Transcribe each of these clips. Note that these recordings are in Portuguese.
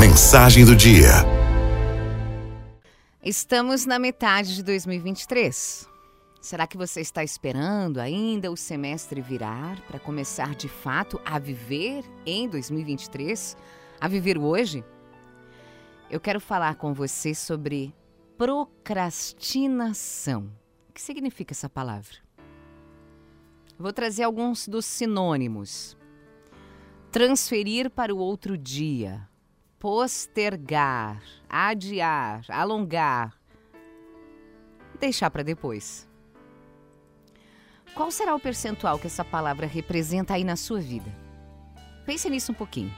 Mensagem do dia. Estamos na metade de 2023. Será que você está esperando ainda o semestre virar para começar de fato a viver em 2023? A viver hoje? Eu quero falar com você sobre procrastinação. O que significa essa palavra? Vou trazer alguns dos sinônimos. Transferir para o outro dia, postergar, adiar, alongar, deixar para depois. Qual será o percentual que essa palavra representa aí na sua vida? Pense nisso um pouquinho.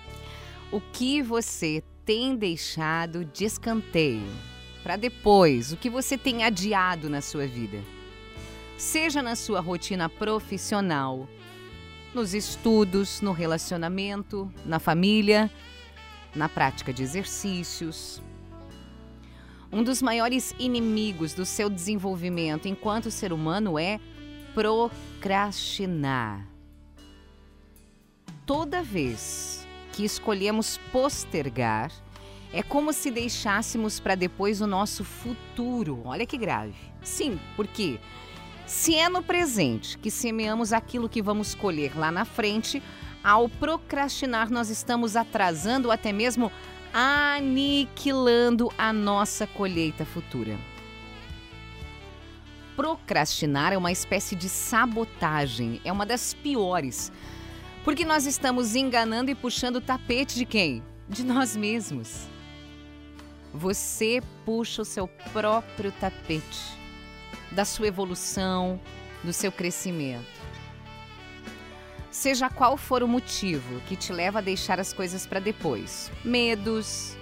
O que você tem deixado de escanteio para depois? O que você tem adiado na sua vida? Seja na sua rotina profissional, nos estudos, no relacionamento, na família, na prática de exercícios. Um dos maiores inimigos do seu desenvolvimento enquanto ser humano é procrastinar. Toda vez que escolhemos postergar, é como se deixássemos para depois o nosso futuro. Olha que grave. Sim, porque se é no presente que semeamos aquilo que vamos colher lá na frente, ao procrastinar, nós estamos atrasando ou até mesmo aniquilando a nossa colheita futura. Procrastinar é uma espécie de sabotagem, é uma das piores. Porque nós estamos enganando e puxando o tapete de quem? De nós mesmos. Você puxa o seu próprio tapete da sua evolução, do seu crescimento. Seja qual for o motivo que te leva a deixar as coisas para depois. Medos,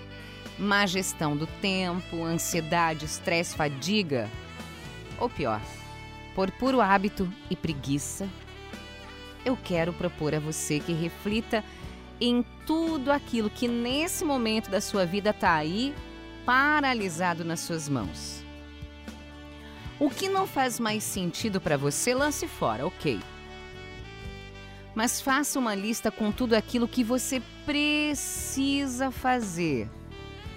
má gestão do tempo, ansiedade, estresse, fadiga. Ou pior, por puro hábito e preguiça, eu quero propor a você que reflita em tudo aquilo que nesse momento da sua vida está aí paralisado nas suas mãos. O que não faz mais sentido para você, lance fora, ok mas faça uma lista com tudo aquilo que você precisa fazer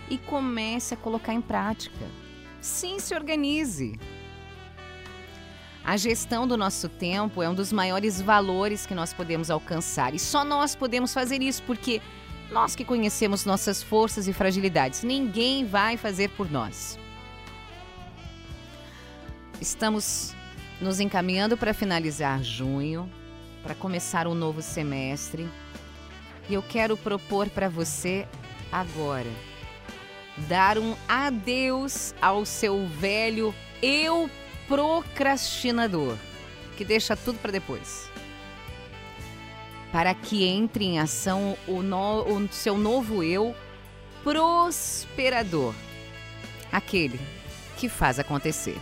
e comece a colocar em prática. Sim, se organize. A gestão do nosso tempo é um dos maiores valores que nós podemos alcançar e só nós podemos fazer isso porque nós que conhecemos nossas forças e fragilidades, ninguém vai fazer por nós. Estamos nos encaminhando para finalizar junho para começar um novo semestre. E eu quero propor para você agora dar um adeus ao seu velho eu procrastinador, que deixa tudo para depois. Para que entre em ação o, no, o seu novo eu prosperador, aquele que faz acontecer.